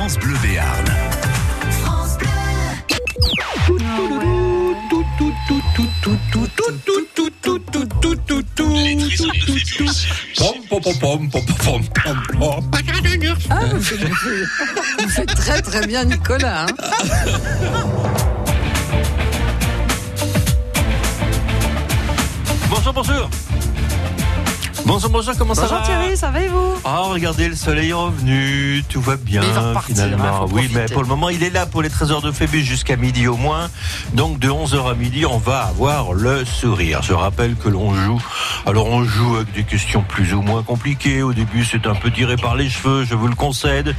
France Bleu Béarn. Ah, vous faites, vous faites très très bien Nicolas. hein. Bonjour, bonjour. Bonjour, bonjour, comment ça Bonjour va Thierry, ça va et vous? Ah, regardez, le soleil est revenu, tout va bien il va repartir, hein, finalement. oui, mais pour le moment, il est là pour les trésors de Phébus jusqu'à midi au moins. Donc de 11h à midi, on va avoir le sourire. Je rappelle que l'on joue. Alors on joue avec des questions plus ou moins compliquées. Au début, c'est un peu tiré par les cheveux, je vous le concède.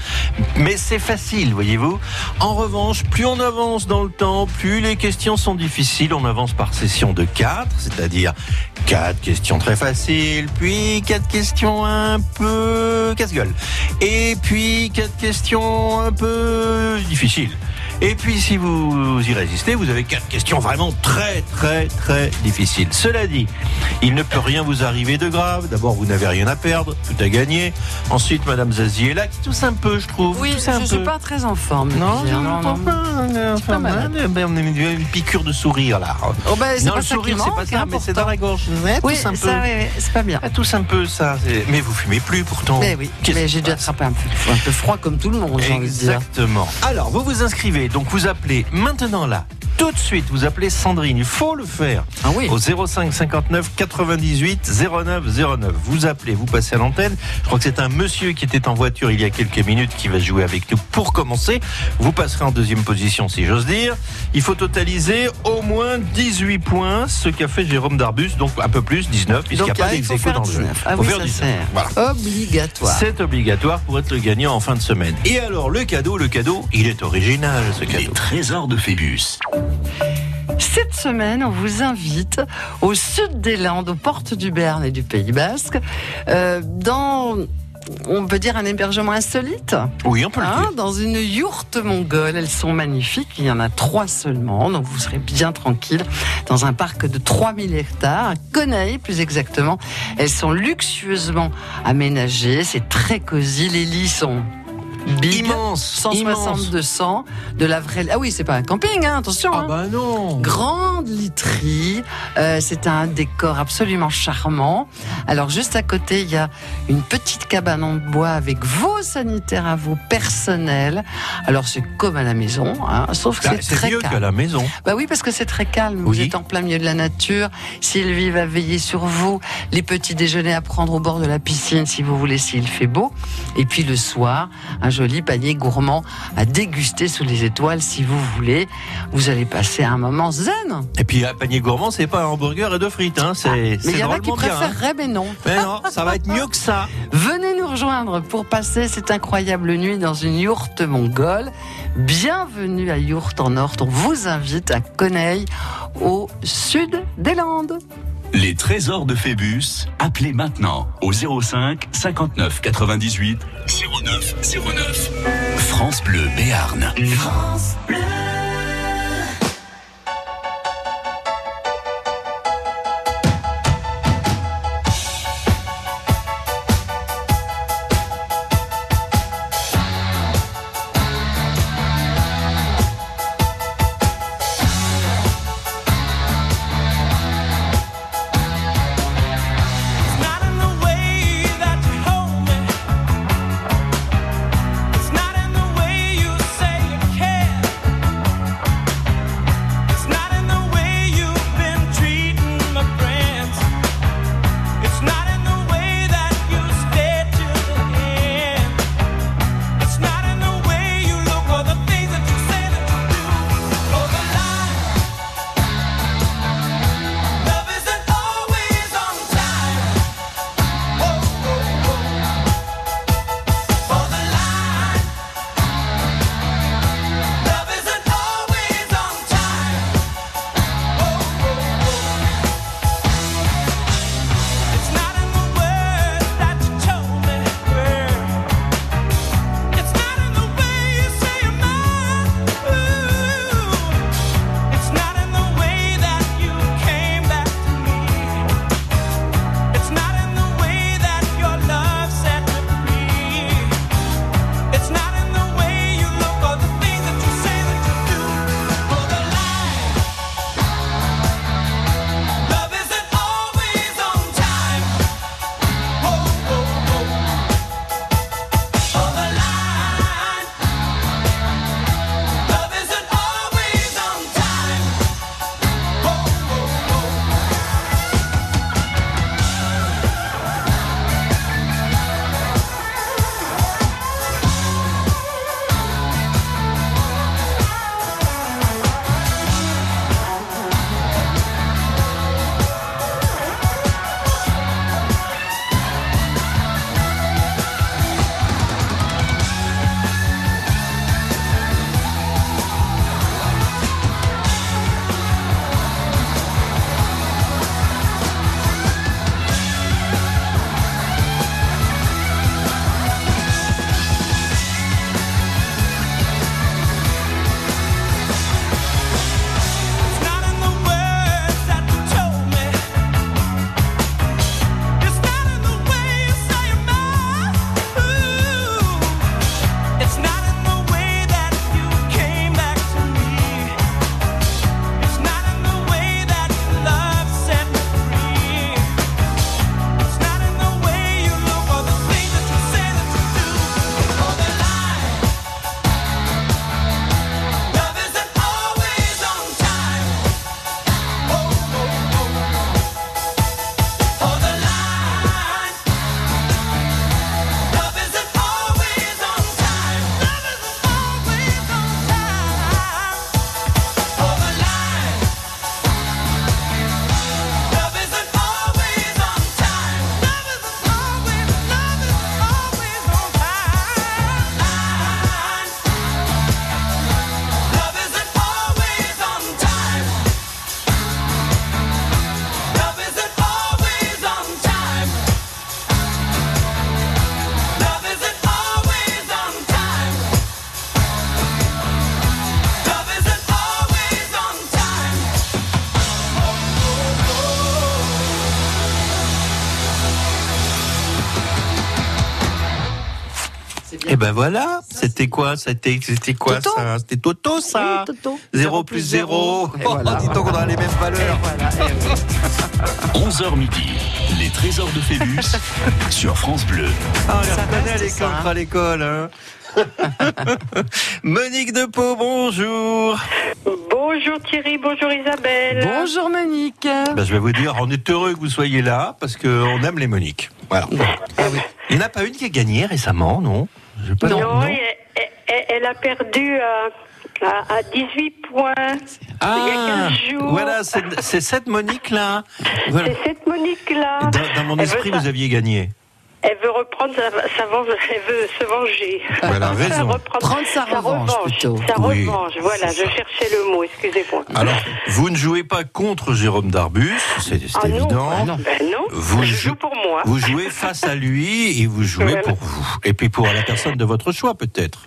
Mais c'est facile, voyez-vous. En revanche, plus on avance dans le temps, plus les questions sont difficiles. On avance par session de 4, c'est-à-dire quatre questions très faciles, puis quatre questions un peu casse-gueule, et puis quatre questions un peu difficiles. Et puis si vous y résistez, vous avez quatre questions vraiment très très très difficiles. Cela dit, il ne peut rien vous arriver de grave. D'abord, vous n'avez rien à perdre, tout à gagner. Ensuite, Madame Zazie est là, qui tousse un peu, je trouve. Oui, je suis peu. pas très en forme. Non, je non, ne non. pas. Enfin, euh, ben, on a une une piqûre de sourire là. Oh ben, Non, pas le sourire, c'est pas ça, hein, mais c'est dans la gorge. Oui, un peu. c'est pas bien. Ah, tous un peu ça. Mais vous fumez plus pourtant. Mais oui, mais j'ai dû attraper un peu, froid comme tout le monde. Exactement. Alors, vous vous inscrivez. Donc, vous appelez maintenant là. Tout de suite, vous appelez Sandrine. Il faut le faire. Ah oui. Au 05 59 98 09 09. Vous appelez, vous passez à l'antenne. Je crois que c'est un monsieur qui était en voiture il y a quelques minutes qui va jouer avec nous pour commencer. Vous passerez en deuxième position, si j'ose dire. Il faut totaliser au moins 18 points, ce qu'a fait Jérôme Darbus, donc un peu plus, 19, puisqu'il n'y a pas ah, il faut d'ex faire dans le jeu. 19. Ah Faut oui, faire ça 19. sert. Voilà. Obligatoire. C'est obligatoire pour être le gagnant en fin de semaine. Et alors, le cadeau, le cadeau, il est original, ce Les cadeau. trésors de Phébus. Cette semaine, on vous invite au sud des Landes, aux portes du Berne et du Pays Basque, euh, dans, on peut dire, un hébergement insolite. Oui, on peut le Hein, dire. dans une yourte mongole. Elles sont magnifiques. Il y en a trois seulement. Donc vous serez bien tranquille dans un parc de 3000 hectares, à Coneil plus exactement. Elles sont luxueusement aménagées. C'est très cosy. Les lits sont big. Immense, 160-200 de la vraie. Ah oui, c'est pas un camping, hein, attention. Ah hein. bah non. Grande literie, euh, c'est un décor absolument charmant. Alors juste à côté, il y a une petite cabane en bois avec vos sanitaires à vous personnels. Alors c'est comme à la maison, hein, sauf que Bah, c'est c'est très mieux calme. qu'à la maison. Bah oui, parce que c'est très calme. Vous êtes en plein milieu de la nature. Sylvie va veiller sur vous. Les petits déjeuners à prendre au bord de la piscine si vous voulez, s'il fait beau. Et puis le soir, un joli panier gourmand à déguster sous les étoiles si vous voulez. Vous allez passer un moment zen. Et puis un panier gourmand, c'est pas un hamburger et deux frites, hein. C'est Ah, Mais il y en a qui bien, hein. préféreraient, mais non. Mais non, ça va être mieux que ça. Venez nous rejoindre pour passer cette incroyable nuit dans une yourte mongole. Bienvenue à Yourte en Or. On vous invite à Coneil, au sud des Landes. Les trésors de Phébus. Appelez maintenant au 05 59 98 09 09. France Bleu Béarn. Not ben voilà, c'était quoi C'était quoi Toto. ça? C'était Toto ça Oui, Toto. 0 plus 0. Et voilà. dis donc on a les mêmes valeurs. voilà, oui. 11h midi, les trésors de Phébus sur France Bleu. Ah, on les à l'école, hein. à l'école. Hein Monique de Pau, bonjour. Bonjour Thierry, bonjour Isabelle. Bonjour Monique. Ben, je vais vous dire, on est heureux que vous soyez là parce qu'on aime les Moniques. Voilà. Ah oui. Il n'y en a pas une qui a gagné récemment, non? Pas Non, Elle, elle- elle a perdu à, à- à 18 points Ah, il y a 15 jours. voilà, c'est cette Monique-là. Voilà. C'est cette Monique-là. Dans, dans mon esprit, vous aviez gagné. Elle veut reprendre sa, sa venge- elle veut se venger. Elle a raison. reprendre- Prendre sa revanche, plutôt. Sa Oui. revanche, voilà, je cherchais le mot, excusez-moi. Alors, vous ne jouez pas contre Jérôme Darbus, c'est Ah évident. bah non. Ben non, Vous je jou- joue pour moi. Vous jouez face à lui et vous jouez Voilà. pour vous. Et puis pour la personne de votre choix, peut-être.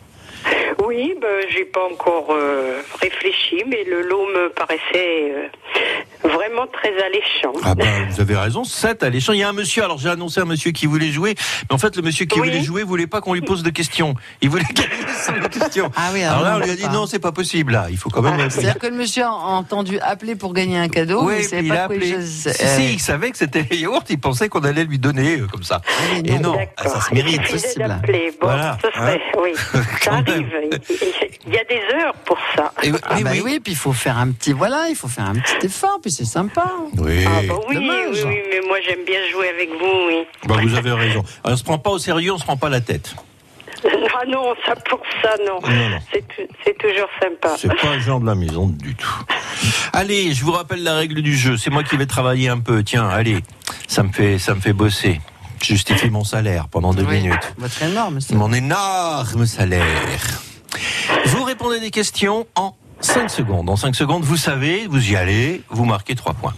Oui, ben, j'ai pas encore euh, réfléchi, mais le lot me paraissait euh, vraiment très alléchant. Ah ben, vous avez raison, 7 alléchant. Il y a un monsieur, alors j'ai annoncé un monsieur qui voulait jouer, mais en fait, le monsieur qui Oui. voulait jouer voulait pas qu'on lui pose de questions. Il voulait gagner sans questions. Ah oui, alors alors là, non, on lui a on dit pas. non, c'est pas possible, là. Il faut quand même. C'est-à-dire que le monsieur a entendu appeler pour gagner un cadeau, mais Oui, il savait puis il pas a quoi il appelé. Si, Euh, si, il savait que c'était les yaourts, il pensait qu'on allait lui donner euh, comme ça. mais Et non, ah, ça se mérite. Bon, Voilà, ce serait, hein. oui. Quand Ça arrive. Il- y a des heures pour ça. Et- Ah bah oui. oui. puis il faut faire un petit voilà, il faut faire un petit effort, puis c'est sympa. Oui. Ah bah oui, oui, oui, mais moi j'aime bien jouer avec vous, oui. Bah, vous avez raison. Alors, on se prend pas au sérieux, on se prend pas la tête. Ah non, ça pour ça, non. Non, non. C'est tou- c'est toujours sympa. C'est pas le genre de la maison du tout. Allez, je vous rappelle la règle du jeu. C'est moi qui vais travailler un peu. Tiens, allez, ça me fait, ça me fait bosser. Je justifie mon salaire pendant deux Oui, minutes. Votre énorme. ça. Mon énorme salaire. Vous répondez des questions en 5 secondes. En 5 secondes, vous savez, vous y allez, vous marquez 3 points.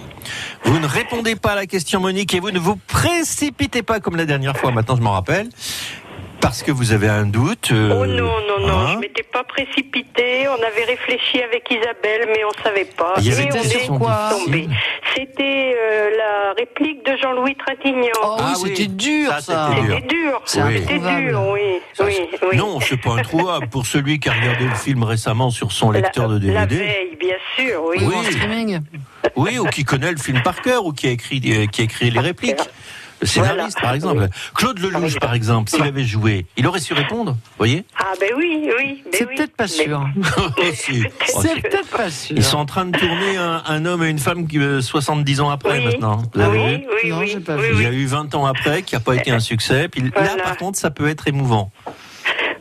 Vous ne répondez pas à la question Monique et vous ne vous précipitez pas comme la dernière fois, maintenant je m'en rappelle, parce que vous avez un doute. euh, Oh non, non, non, hein. je m'étais pas précipitée. On avait réfléchi avec Isabelle, mais on savait pas. Il y avait Et des on est quoi tombé. C'était euh, la réplique de Jean-Louis Trintignant. Oh Ah oui, c'était dur ça, ça. c'était dur. C'était dur, dur, oui, Ça, oui, oui. Non, c'est pas introuvable. Pour celui qui a regardé le film récemment sur son lecteur la, de La DVD, veille, bien sûr, oui. Ou Oui. en streaming. oui, ou qui connaît le film par cœur, ou qui a écrit, euh, qui a écrit les répliques. Le scénariste, Voilà. par exemple. Oui. Claude Lelouch, par exemple, s'il avait joué, il aurait su répondre, vous voyez? Ah ben oui, oui. ben C'est oui. peut-être pas Mais- sûr. Si. C'est peut-être pas sûr. Ils sont en train de tourner un, un homme et une femme qui, euh, 70 ans après Oui, maintenant. Vous avez oui, vu? oui, Non, oui, j'ai pas oui, vu. Il y a eu 20 ans après qui n'a pas été un succès. Puis là, par contre, ça peut être émouvant.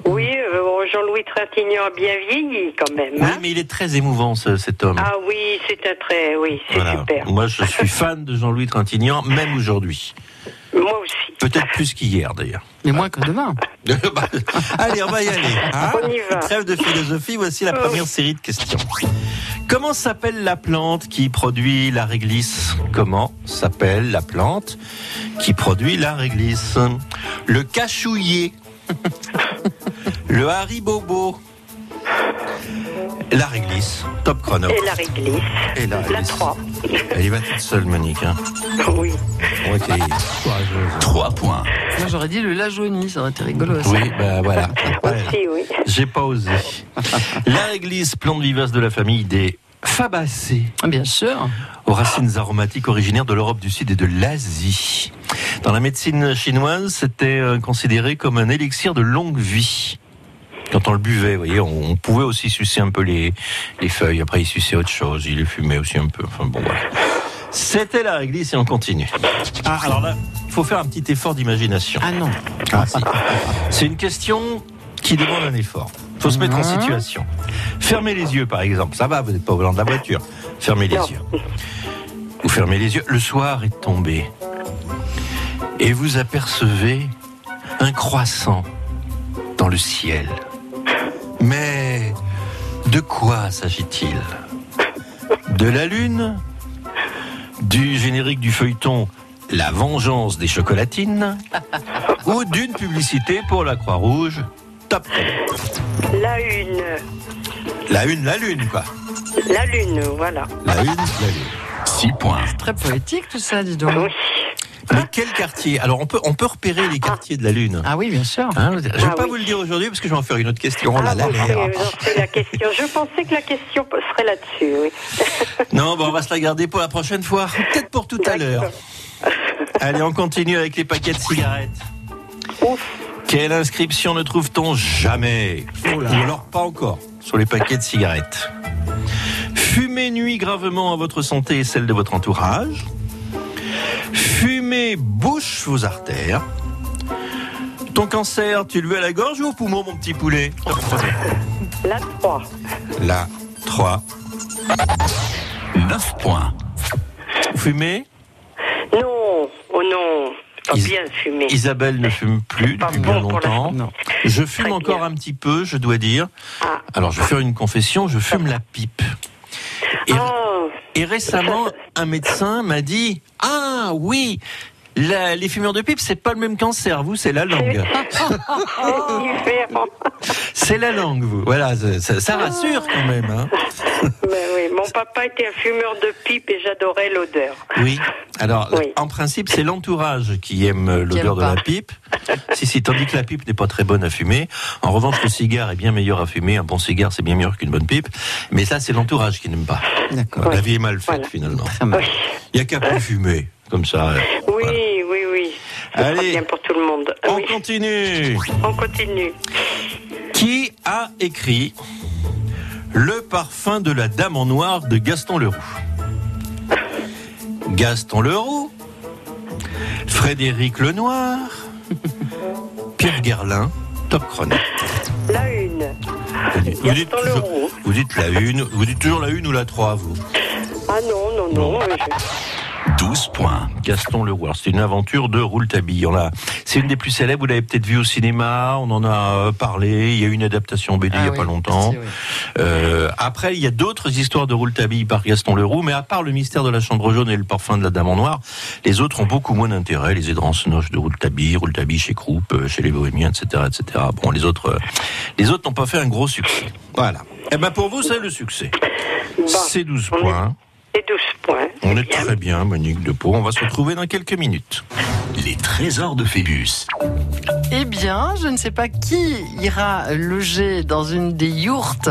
Oui, euh, bon, Jean-Louis Trintignant a bien vieilli quand même. Oui, hein. mais il est très émouvant, ce- cet homme. Ah oui, c'est un très, oui, c'est Voilà. super. Moi, je suis fan de Jean-Louis Trintignant, même aujourd'hui. Moi aussi. Peut-être plus qu'hier, d'ailleurs. Mais moins que demain. Bah, Allez, on va y aller. hein On y va. Trêve de philosophie, voici la première série de questions. Comment s'appelle la plante qui produit la réglisse? Comment s'appelle la plante qui produit la réglisse? Le cachouillet. Le haribobo. La réglisse. Top chrono. Et la réglisse. Et la La réglisse. 3. Elle y va toute seule, Monique. Hein. Oui. Ok. 3 points. Moi j'aurais dit le Lajonie, ça aurait été rigolo. ça. Oui, ben voilà. Aussi, oui. J'ai pas osé. La réglisse, plante vivace de la famille des Fabacées, Ah, Bien sûr. aux racines aromatiques originaires de l'Europe du Sud et de l'Asie. Dans la médecine chinoise, c'était euh, considéré comme un élixir de longue vie. Quand on le buvait, vous voyez, on, on pouvait aussi sucer un peu les, les feuilles. Après, il suçait autre chose. Il les fumait aussi un peu. Enfin bon, voilà. C'était la réglisse et on continue. Ah, alors là, il faut faire un petit effort d'imagination. Ah non. Ah, si. C'est une question qui demande un effort. Il faut se mettre en Mhm. situation. Fermez les yeux, par exemple. Ça va, vous n'êtes pas au volant de la voiture. Fermez les Non. yeux. Vous fermez les yeux. Le soir est tombé. Et vous apercevez un croissant dans le ciel. Mais de quoi s'agit-il? De la lune? Du générique du feuilleton La vengeance des chocolatines Ou d'une publicité pour la Croix-Rouge? Top La une. La une, la lune, quoi. La lune, voilà. La une, la lune. 6 points. Très poétique tout ça, dis donc. Oui. Mais quel quartier? Alors on peut, on peut repérer les quartiers de la Lune. Ah oui, bien sûr. Hein, je ne vais Ah pas oui. vous le dire aujourd'hui parce que je vais en faire une autre question. Oh là Ah, là, la question. Je pensais que la question serait là-dessus, oui. Non, bon, on va se la garder pour la prochaine fois. Peut-être pour tout à l'heure. Allez, on continue avec les paquets de cigarettes. Ouf. Quelle inscription ne trouve-t-on jamais Ou alors pas encore sur les paquets de cigarettes? Fumer nuit gravement à votre santé et celle de votre entourage. Bouche vos artères. Ton cancer, tu le veux à la gorge ou au poumon, mon petit poulet. La 3. Là, 3. 9 points. Fumer Non, oh non. Pas Is- bien fumé. Isabelle ne fume plus depuis bon bien pour la longtemps. Non. Je fume Très encore bien. un petit peu, je dois dire. Ah. Alors, je vais faire une confession, je fume la pipe. Et, Oh, et récemment, un médecin m'a dit Ah oui, la- les fumeurs de pipe, c'est pas le même cancer, vous, c'est la langue. c'est différent. C'est la langue, vous. Voilà, ça, rassure quand même. hein. Ben oui, mon papa était un fumeur de pipe et j'adorais l'odeur. Oui. Alors, Oui. en principe, c'est l'entourage qui aime l'odeur de la pipe. si, si, tandis que la pipe n'est pas très bonne à fumer. En revanche, le cigare est bien meilleur à fumer. Un bon cigare, c'est bien meilleur qu'une bonne pipe. Mais ça, c'est l'entourage qui n'aime pas. D'accord. La vie est mal faite, Voilà. finalement. Très mal. Oui, Il n'y a qu'à plus fumer. Comme ça. oui, voilà. oui, oui. Ce sera Allez. bien pour tout le monde. On Oui, continue. on continue. Qui a écrit Le parfum de la dame en noir de Gaston Leroux? Gaston Leroux Frédéric Lenoir Pierre Gerlin Top chrono. La une. Vous dites, toujours, Leroux. vous dites la une, vous dites toujours la une ou la 3, vous? Ah non, non, non. Non. je- 12 points. Gaston Leroux. Alors, C'est une aventure de Rouletabille. On a, c'est une des plus célèbres. Vous l'avez peut-être vu au cinéma. On en a euh, parlé. Il y a eu une adaptation BD il y a Ah pas longtemps. oui. Euh, après, il y a d'autres histoires de Rouletabille par Gaston Leroux, mais à part le mystère de la chambre jaune et le parfum de la dame en noir, les autres ont beaucoup moins d'intérêt. Les aidrances noches de Rouletabille, Rouletabille chez Croup, euh, chez les Bohémiens, etc., etc. Bon, les autres, euh, les autres n'ont pas fait un gros succès. Voilà. Eh ben, pour vous, c'est le succès. Bon, C'est 12 on est- points. Et 12 points. On est bien. très bien, Monique Depot. On va se retrouver dans quelques minutes. Les trésors de Phébus. Eh bien, je ne sais pas qui ira loger dans une des yourtes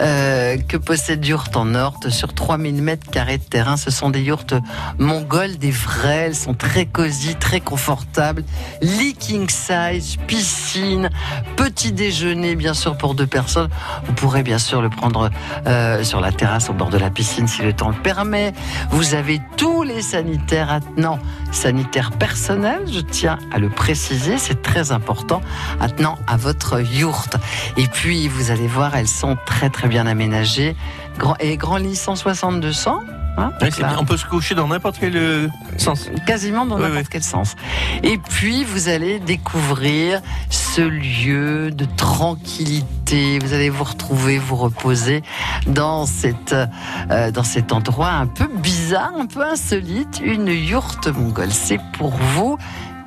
euh, que possède Yourte en Orte sur 3000 mètres carrés de terrain. Ce sont des yourtes mongoles, des vraies. Elles sont très cosy, très confortables. Lit king size, piscine, petit déjeuner, bien sûr, pour deux personnes. Vous pourrez bien sûr le prendre euh, sur la terrasse au bord de la piscine si le temps le permet. Vous avez tous les sanitaires attenants, sanitaires personnels, je tiens à le préciser, c'est très important, attenant à votre yourte. Et puis, vous allez voir, elles sont très très bien aménagées. Grand, et grand lit 160-200, hein, bien. On peut se coucher dans n'importe quel euh, sens. quasiment dans Oui, n'importe oui. quel sens. Et puis, vous allez découvrir ce lieu de tranquillité. Vous allez vous retrouver, vous reposer dans, cette, euh, dans cet endroit un peu bizarre, un peu insolite, une yourte mongole. C'est pour vous.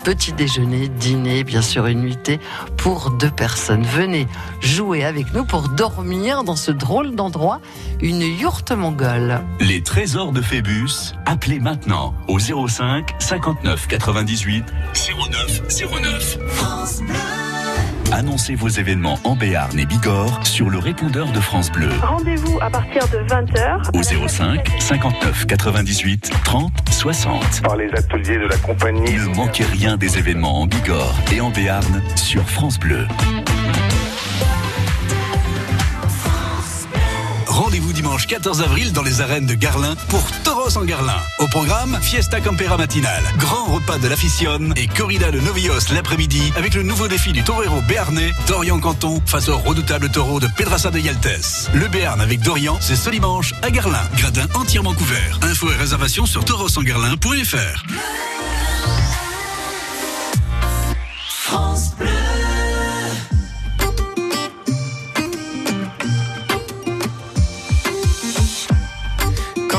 Petit déjeuner, dîner, bien sûr une nuitée pour deux personnes. Venez jouer avec nous pour dormir dans ce drôle d'endroit, une yourte mongole. Les trésors de Phébus. Appelez maintenant au 05 59 98 09 09. Annoncez vos événements en Béarn et Bigorre sur le répondeur de France Bleu Rendez-vous à partir de 20h. au 05 59 98 30 60. par les ateliers de la compagnie. Ne manquez rien des événements en Bigorre et en Béarn sur France Bleu. Rendez-vous dimanche 14 avril dans les arènes de Garlin pour Toros en Garlin. Au programme, Fiesta Campera matinale, grand repas de l'aficione et corrida de Novios l'après-midi avec le nouveau défi du torero béarnais, Dorian Canton, face au redoutable taureau de Pedrassa de Yaltes. Le Béarn avec Dorian, c'est ce dimanche à Garlin. Gradin entièrement couvert. Infos et réservations sur taurosengarlin.fr.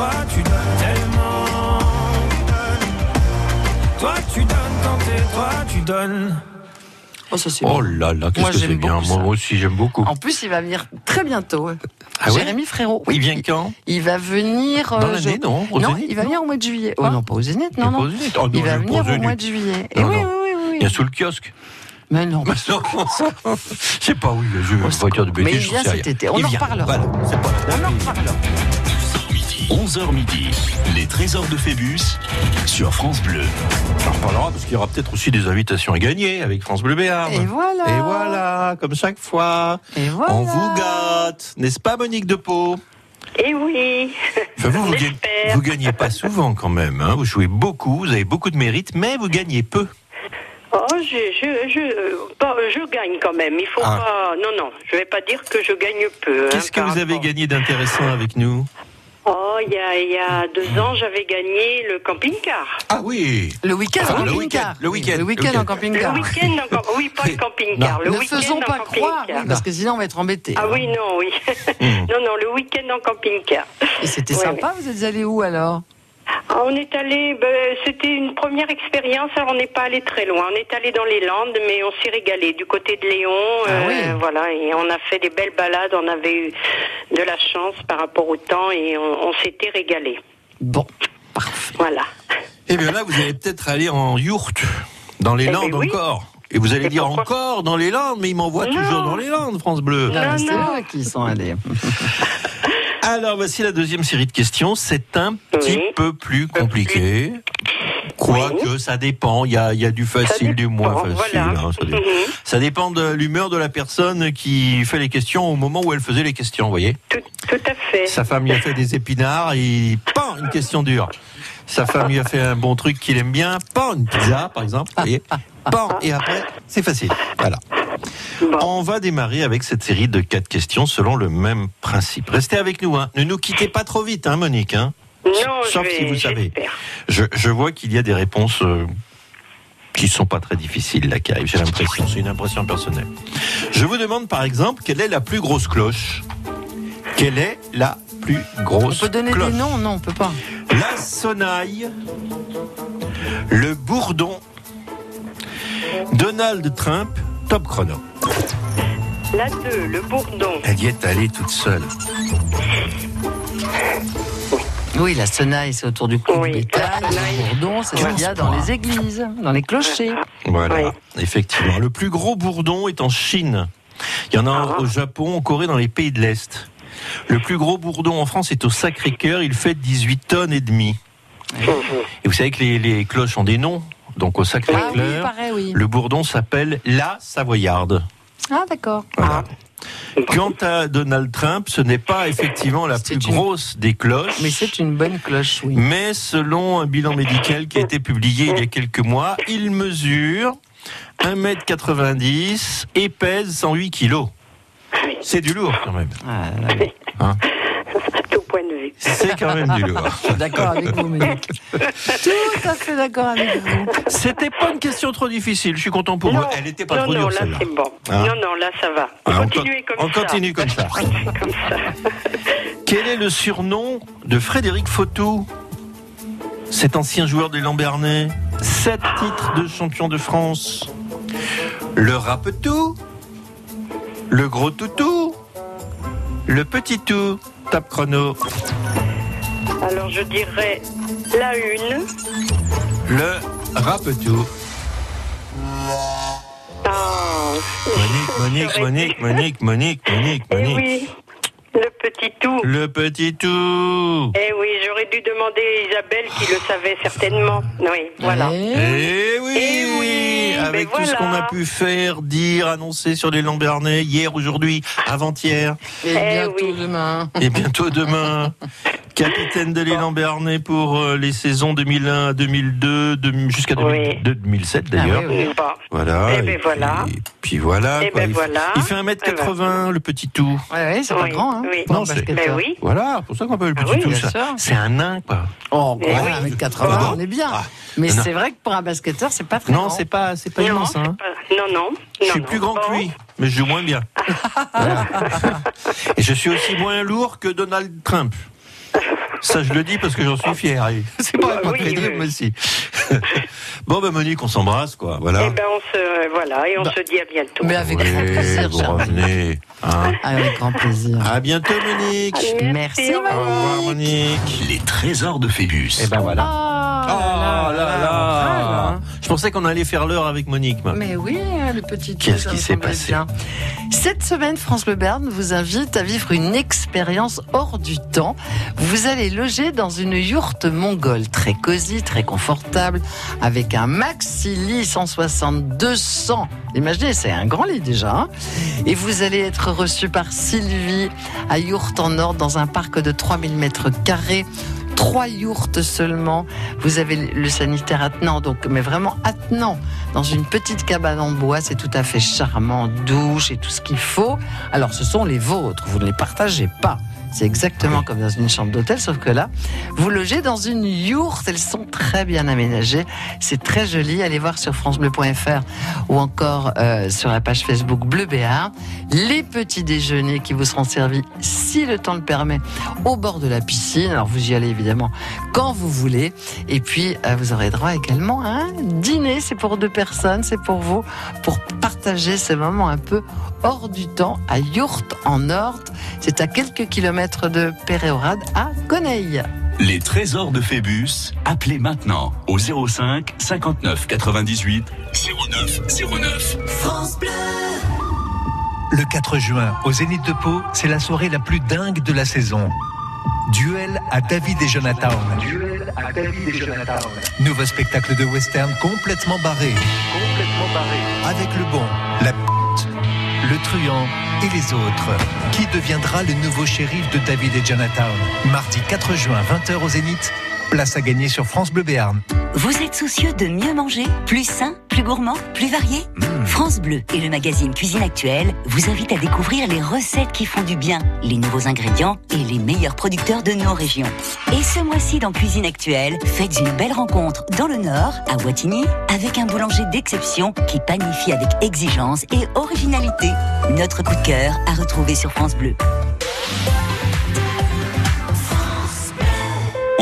Toi, tu donnes tellement. Tu donnes. Toi, tu donnes quand t'es toi, tu donnes. Oh, ça c'est Oh là là, qu'est-ce Moi, que c'est j'aime bien. beaucoup Moi ça. aussi, j'aime beaucoup. En plus, il va venir très bientôt. Ah ouais Jérémy Frérot. Il vient quand? Il va venir. Dans euh, l'année, je- non? Non, Zénith, il va venir au mois de juillet. Oh Hein non, pas au Zénith, non, non. au Zénith. Oh, non, Il va venir pas au mois de juillet. Et Non, oui, non. oui, oui, Il y a sous le kiosque. Mais non. Non, je sais pas où il. Je Au une voiture de secours. Mais il vient cet été. On en reparlera. On en reparlera. 11h midi, les trésors de Phébus sur France Bleu. On en reparlera parce qu'il y aura peut-être aussi des invitations à gagner avec France Bleu Béarn. Et voilà. Et voilà, comme chaque fois. Et voilà. On vous gâte, n'est-ce pas Monique de Pau? Eh oui. Enfin, vous, vous, gagnez, vous gagnez pas souvent quand même. hein. Vous jouez beaucoup, vous avez beaucoup de mérite, mais vous gagnez peu. Oh, je, je, je, pas- je gagne quand même. Il faut Ah. pas. Non, non, je vais pas dire que je gagne peu. hein, Qu'est-ce que vous avez gagné d'intéressant avec nous? Oh, il y a, il y a deux ans, j'avais gagné le camping-car. Ah oui Le week-end Enfin, en le camping-car. week-end, le week-end, Le week-end en week-end. Le camping-car. week-end, en camp- oui, pas le camping-car. Ne faisons pas croire, camping-car. oui, parce que sinon on va être embêtés. Ah hein. oui, non, oui. Hmm. non, non, le week-end en camping-car. Et c'était Ouais, sympa, vous êtes allés où alors? Ah, on est allé, ben, c'était une première expérience. Alors on n'est pas allé très loin. On est allé dans les Landes, mais on s'est régalé du côté de Léon. Ah euh, oui. Voilà, et on a fait des belles balades. On avait eu de la chance par rapport au temps et on, on s'était régalé. Bon, parfait. Voilà. Eh bien là, vous allez peut-être aller en yourte, dans les Eh Landes ben oui. encore. Et vous allez Et dire pourquoi encore dans les Landes, mais ils m'envoient Non. toujours dans les Landes, France Bleu. Non, Non, mais c'est non. eux qui sont allés. Alors voici la deuxième série de questions. C'est un petit Oui. peu plus compliqué. Quoique, ça dépend. Il y a, il y a du facile, du moins facile. voilà. hein, ça, Mhm. ça dépend de l'humeur de la personne qui fait les questions au moment où elle faisait les questions, vous voyez Tout, tout à fait. Sa femme lui a fait des épinards, et pan, une question dure. Sa femme lui a fait un bon truc qu'il aime bien, pan, une pizza, par exemple, vous voyez Pan, et après, c'est facile. Voilà. Bon. On va démarrer avec cette série de quatre questions selon le même principe. Restez avec nous, hein. Ne nous quittez pas trop vite, hein, Monique, hein. Non, Sauf je vais, si vous savez. Je, je vois qu'il y a des réponses euh, qui sont pas très difficiles là qui arrivent. J'ai l'impression, c'est une impression personnelle. Je vous demande par exemple quelle est la plus grosse cloche? Quelle est la plus On grosse peut donner cloche? des noms? Non, on peut pas. La sonnaille, le bourdon, Donald Trump, top chrono. La 2, le bourdon. Elle y est allée toute seule. Oui, la sonnaille, c'est autour du cou Oui, du bétail. Le bourdon, c'est ce qu'il y a dans les églises, dans les clochers. Voilà, Oui. effectivement. Le plus gros bourdon est en Chine. Il y en a un Ah. au Japon, en Corée, dans les pays de l'Est. Le plus gros bourdon en France est au Sacré-Cœur. Il fait 18 tonnes et demi. Et vous savez que les, les cloches ont des noms. Donc au Ah oui, Sacré-Cœur, oui. le bourdon s'appelle la Savoyarde. Ah, d'accord. Voilà. Quant à Donald Trump, ce n'est pas effectivement la plus une- grosse des cloches. Mais c'est une bonne cloche, oui. Mais selon un bilan médical qui a été publié il y a quelques mois, il mesure 1m90 et pèse 108 kilos. C'est du lourd quand même. Ah, là, là. Hein point de vue. C'est quand même du lourd. Je suis d'accord avec vous, Monique. Tout à fait d'accord avec vous. C'était pas une question trop difficile. Je suis content pour vous. Elle était pas non, trop non, dure là c'est bon. Hein non, non, là ça va. Ah, on Continuez con- comme on ça. continue comme ça. comme ça. Quel est le surnom de Frédéric Fautou? Cet ancien joueur des Lambernais. Sept titres de champion de France. Le rapetou Le gros toutou Le petit tout Top chrono. Alors je dirais la une. Le rapetou. Ah, Monique, Monique, Monique, Monique, Monique, Monique, eh Monique. oui, le petit tout. Le petit tout. Eh oui, j'aurais dû demander à Isabelle qui le savait certainement. Oui, voilà. Eh, Eh oui, Eh oui, Avec mais tout ce qu'on a pu faire, dire, annoncer sur les Lambernais, hier, aujourd'hui, avant-hier, Et Eh bientôt oui. demain. et bientôt demain. Capitaine de l'élan pour euh, les saisons 2001 à 2002, de- jusqu'à Oui. 2002, 2007 d'ailleurs. Ah oui, oui. Bon. Voilà. Eh ben et voilà. Puis, puis voilà. Eh quoi. ben il, voilà. il fait 1m80, le petit tout. Ouais, ouais, c'est pas grand, hein. oui. pour un Non. Mais oui. Voilà, pour ça qu'on appelle le Ah petit oui, tout. ça. C'est un nain, quoi. Oh, Eh quoi, oui. 1m80, Ah bon on est bien. Ah. Mais Non. c'est vrai que pour un basketteur, c'est pas très Non, grand. c'est pas, c'est pas Non, immense. Hein. pas- non, non. Je non, suis non. plus grand que lui, mais je joue moins bien. Voilà. Et je suis aussi moins lourd que Donald Trump. Ça, je le dis parce que j'en suis fier. C'est pas Oui, crédible, oui. mais si. bon, ben Monique, on s'embrasse, quoi. Voilà. Eh ben on se voilà et on Bah. se dit à bientôt. Mais avec grand Oui, plaisir, vous revenez. hein. Avec grand plaisir. À bientôt, Monique. Merci, au Au revoir. revoir, Monique. Les trésors de Phébus. Et ben voilà. Oh Oh là là. là. Je pensais qu'on allait faire l'heure avec Monique. Mais oui, le petit Qu'est-ce qui s'est passé bien. Cette semaine, France Bleu Berne vous invite à vivre une expérience hors du temps. Vous allez loger dans une yourte mongole, très cosy, très confortable, avec un maxi lit 160 200. Imaginez, c'est un grand lit déjà. hein. Et vous allez être reçu par Sylvie à Yourte en Or dans un parc de 3000 mètres carrés. Trois yourtes seulement. Vous avez le sanitaire attenant, donc, mais vraiment attenant, dans une petite cabane en bois. C'est tout à fait charmant, douche et tout ce qu'il faut. Alors, ce sont les vôtres. Vous ne les partagez pas. C'est exactement comme dans une chambre d'hôtel, sauf que là, vous logez dans une yourte. Elles sont très bien aménagées. C'est très joli. Allez voir sur FranceBleu.fr ou encore euh, sur la page Facebook Bleu Béarn. Les petits déjeuners qui vous seront servis, si le temps le permet, au bord de la piscine. Alors vous y allez évidemment quand vous voulez. Et puis euh, vous aurez droit également à un dîner. C'est pour deux personnes, c'est pour vous, pour partager ce moment un peu hors du temps à Yourte en Orte. C'est à quelques kilomètres de Péréorade à Goneil. Les trésors de Phébus, appelez maintenant au 05 59 98 09 09. Le 4 juin, au Zénith de Pau, c'est la soirée la plus dingue de la saison. Duel à David et Jonathan. Duel à David et Jonathan. Nouveau spectacle de western complètement barré. Complètement barré. Avec le bon, la le truand et les autres. Qui deviendra le nouveau shérif de David et Jonathan Mardi 4 juin, 20h au Zénith. Place à gagner sur France Bleu Béarn. Vous êtes soucieux de mieux manger, plus sain, plus gourmand, plus varié? France Bleu et le magazine Cuisine Actuelle vous invitent à découvrir les recettes qui font du bien, les nouveaux ingrédients et les meilleurs producteurs de nos régions. Et ce mois-ci dans Cuisine Actuelle, faites une belle rencontre dans le Nord, à Wattignies, avec un boulanger d'exception qui panifie avec exigence et originalité. Notre coup de cœur à retrouver sur France Bleu.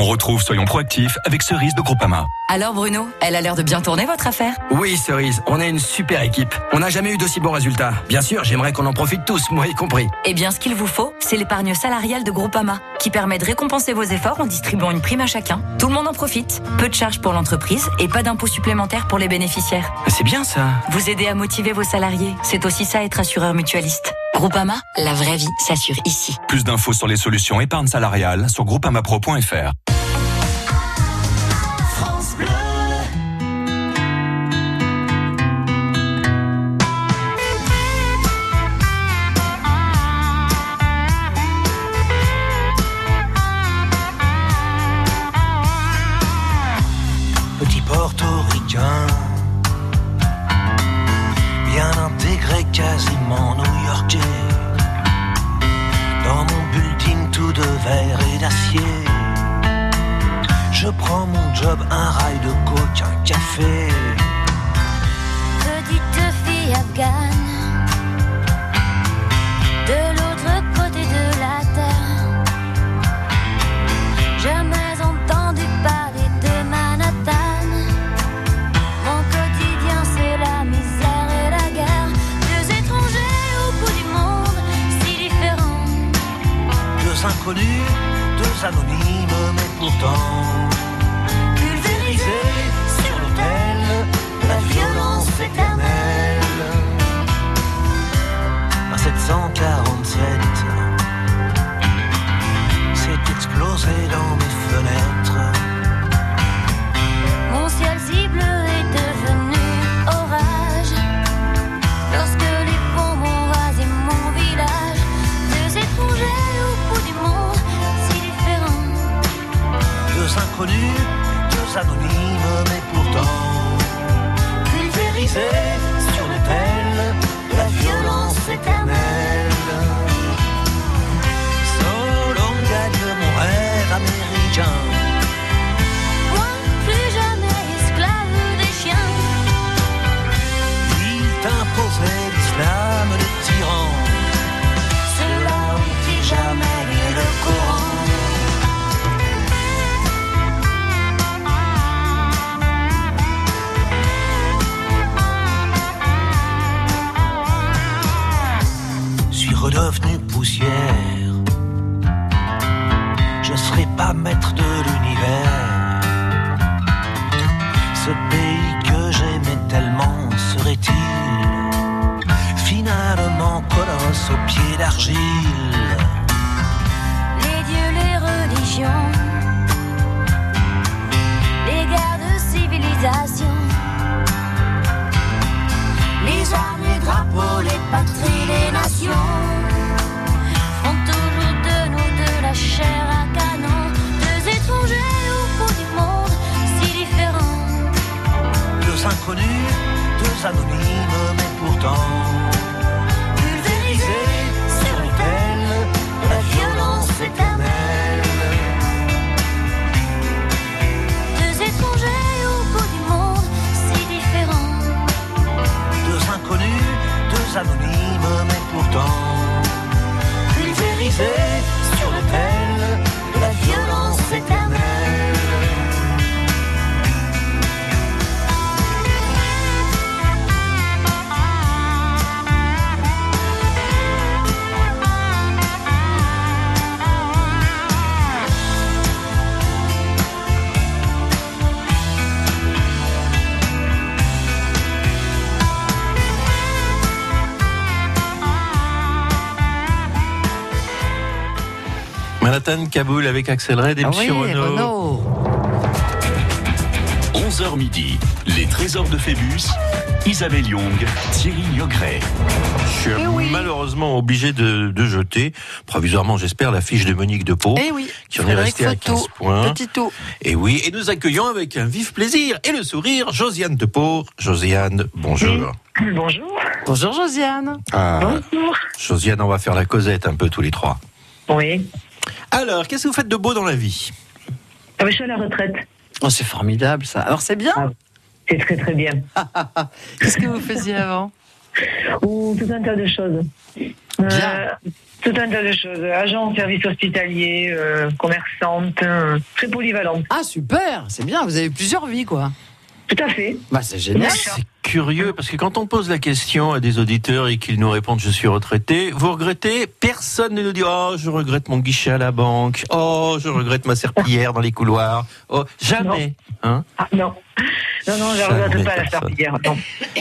On retrouve Soyons proactifs avec Cerise de Groupama. Alors Bruno, elle a l'air de bien tourner votre affaire? Oui Cerise, on est une super équipe. On n'a jamais eu d'aussi bons résultats. Bien sûr, j'aimerais qu'on en profite tous, moi y compris. Eh bien ce qu'il vous faut, c'est l'épargne salariale de Groupama, qui permet de récompenser vos efforts en distribuant une prime à chacun. Tout le monde en profite. Peu de charges pour l'entreprise et pas d'impôts supplémentaires pour les bénéficiaires. C'est bien ça. Vous aider à motiver vos salariés, c'est aussi ça être assureur mutualiste. Groupama, la vraie vie s'assure ici. Plus d'infos sur les solutions épargne salariale sur groupamapro.fr. Petit portoricain, bien intégré, quasiment mon job, un rail de coke, un café. Petite fille afghane, de l'autre côté de la terre. Jamais entendu parler de Manhattan. Mon quotidien, c'est la misère et la guerre. Deux étrangers au bout du monde, si différents. Deux inconnus, deux anonymes, mais pourtant 1947 s'est explosé dans mes fenêtres. Mon ciel cible est devenu orage lorsque les bombes ont rasé mon village. Deux étrangers au bout du monde, si différents. Deux inconnus, deux anonymes, mais pourtant pulvérisés américain. Manhattan, Kaboul avec Axel Red et Ah Monsieur oui, Renault. Renaud. 11h midi, les trésors de Phébus, Isabelle Young, Thierry Liogret. Je suis malheureusement obligé de, de jeter, provisoirement j'espère, la fiche de Monique de Pau, Eh oui, qui en est restée à Photo, 15 points. Petit tout. Et oui, et nous accueillons avec un vif plaisir et le sourire Josiane de Pau. Josiane, bonjour. Bonjour. Bonjour Josiane. Ah, Bonjour. Josiane, on va faire la causette un peu tous les trois. Oui. Alors, qu'est-ce que vous faites de beau dans la vie? Ah, mais je suis à la retraite. Oh, c'est formidable ça. Alors c'est bien? C'est très très bien. Qu'est-ce que vous faisiez avant? Ou tout un tas de choses. Euh, tout un tas de choses. Agent, service hospitalier, euh, commerçante, euh, très polyvalente. Ah, super, c'est bien, vous avez plusieurs vies, quoi. Tout à fait. Bah, c'est génial. C'est curieux parce que quand on pose la question à des auditeurs et qu'ils nous répondent je suis retraité, vous regrettez Personne ne nous dit oh je regrette mon guichet à la banque, oh je regrette ma serpillière dans les couloirs, oh jamais. Hein Ah, non. Non, non, je ne Jamais regrette pas la serpillière. Non.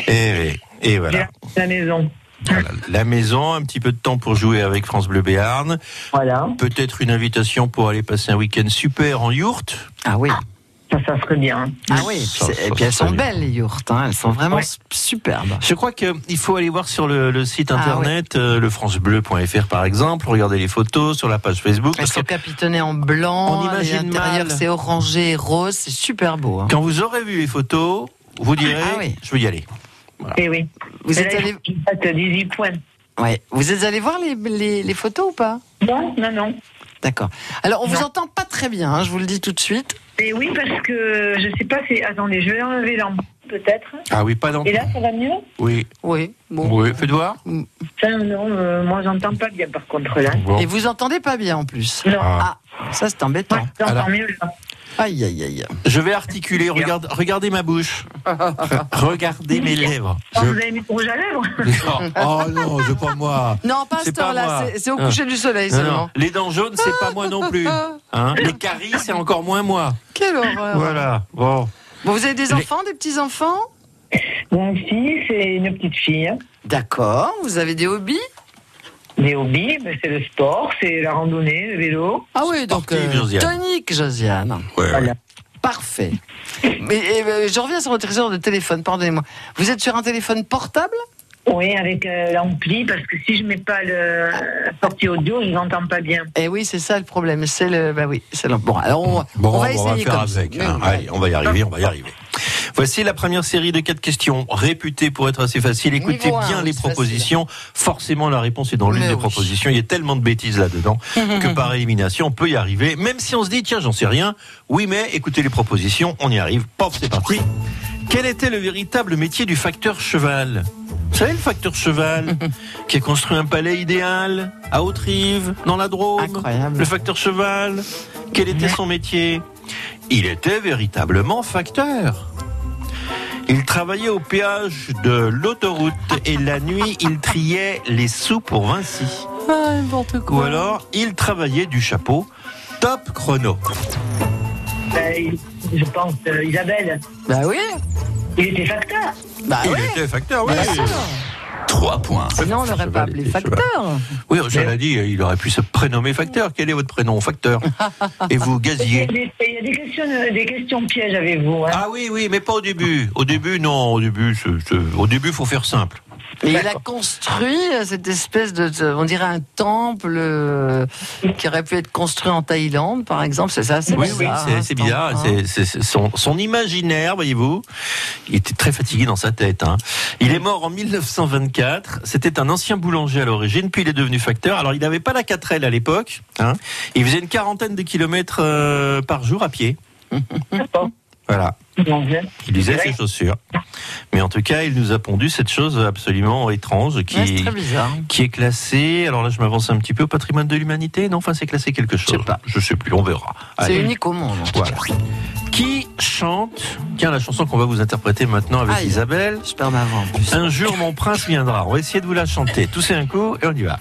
et, oui, et voilà. La maison. Voilà. La maison, un petit peu de temps pour jouer avec France Bleu Béarn. Voilà. Peut-être une invitation pour aller passer un week-end super en yourte. Ah oui. Ça, ça serait bien. Ah oui, Ça, c'est- ça, et puis elles sont bien. belles, les yourtes. hein, Elles sont vraiment Ouais. superbes. Je crois qu'il faut aller voir sur le, le site Ah internet, euh, le francebleu.fr par exemple, regarder les photos sur la page Facebook. Elles sont capitonnées en blanc. On imagine L'intérieur, mal. c'est orangé et rose. C'est super beau. hein. quand vous aurez vu les photos, vous direz Ah oui. je veux y aller. Et Eh oui. Vous Mais êtes là, allé, il faut que je fasse 18 points. ouais. Vous êtes allé voir les, les, les photos ou pas? Non, non, non. D'accord. Alors, on vous Non. entend pas très bien, hein, je vous le dis tout de suite. Et oui, parce que je sais pas si. Attendez, je vais enlever l'ampoule, peut-être. Ah oui, pas dans. Et là, ça va mieux? Oui. Oui, bon. Oui, faites voir. Ça, non, euh, moi, j'entends pas bien, par contre, là. Bon. Et vous entendez pas bien en plus? Non. Ah, ça c'est embêtant. J'entends Alors. mieux, là. Aïe, aïe, aïe. Je vais articuler, regarde, regardez ma bouche. regardez mes lèvres. Oh, Je- Vous avez mis rouge à lèvres Oh non, je pas moi. Non, pas à C'est cette pas moi. heure-là, c'est- au Ah. coucher du soleil Non, non. seulement. Les dents jaunes, c'est pas moi non plus. Hein les caries, c'est encore moins moi. Quelle horreur. Voilà. Bon. Bon, vous avez des Les- enfants, des petits-enfants? Mon fils, c'est une petite fille. D'accord. Vous avez des hobbies? Des hobbies, ben, c'est le sport, c'est la randonnée, le vélo. Ah oui, donc Sportive, Josiane. tonique, Josiane. Ouais, Voilà. ouais. Parfait. Mais et, euh, je reviens sur votre trésor de téléphone, pardonnez-moi. Vous êtes sur un téléphone portable? Oui, avec euh, l'ampli, parce que si je mets pas le la sortie audio, je n'entends pas bien. Eh oui, c'est ça le problème. C'est le. Bah oui, c'est le. Bon, alors on, Bon, on va essayer faire comme avec. Hein. oui. Allez, on va y arriver, on va y arriver. Voici la première série de quatre questions réputées pour être assez facile. Écoutez Niveau bien les propositions. Forcément, la réponse est dans l'une des oui. propositions. Il y a tellement de bêtises là-dedans que par élimination, on peut y arriver. Même si on se dit, tiens, j'en sais rien. Oui, mais écoutez les propositions, on y arrive. Pof, c'est parti. Quel était le véritable métier du facteur cheval? Vous savez, le facteur cheval qui a construit un palais idéal à Haute-Rive, dans la Drôme? Incroyable. Le facteur cheval, quel était son métier? Il était véritablement facteur. Il travaillait au péage de l'autoroute et la nuit, il triait les sous pour Vinci. Ah, n'importe quoi. Ou alors, il travaillait du chapeau top chrono. Ben, je pense, euh, Isabelle, Bah oui. il était facteur. Bah il oui. était facteur, oui. Bien sûr. 3 points. Sinon, on l'aurait pas Cheval appelé facteur. Oui, cela dit, il aurait pu se prénommer facteur. Quel est votre prénom Facteur. Et vous, Il y a gazier des, il y a des questions, des questions pièges avec vous. Hein. Ah oui, oui, mais pas au début. Au début, non. Au début, c'est- c'est- au début, faut faire simple. Et il a construit cette espèce de, de- on dirait un temple euh, qui aurait pu être construit en Thaïlande, par exemple. C'est ça, c'est Oui, oui, bizarre, c'est- hein, c'est ce bizarre. hein. C'est- son, son imaginaire, voyez-vous. Il était très fatigué dans sa tête. hein. Il est mort en 1924. C'était un ancien boulanger à l'origine, puis il est devenu facteur. Alors, il n'avait pas la 4L à l'époque. hein. Il faisait une quarantaine de kilomètres euh, par jour à pied. Voilà. Il usait ses chaussures. Mais en tout cas, il nous a pondu cette chose absolument étrange qui, Ouais, c'est très bizarre. qui est classée. Alors là, je m'avance un petit peu au patrimoine de l'humanité? Non, enfin, c'est classé quelque chose. Je sais pas. Je sais plus. On verra. C'est unique au monde. Voilà. Qui chante? Tiens, la chanson qu'on va vous interpréter maintenant avec Aïe. Isabelle. Je perds ma voix en plus. Un jour, mon prince viendra. On va essayer de vous la chanter. Tous un coup et on y va.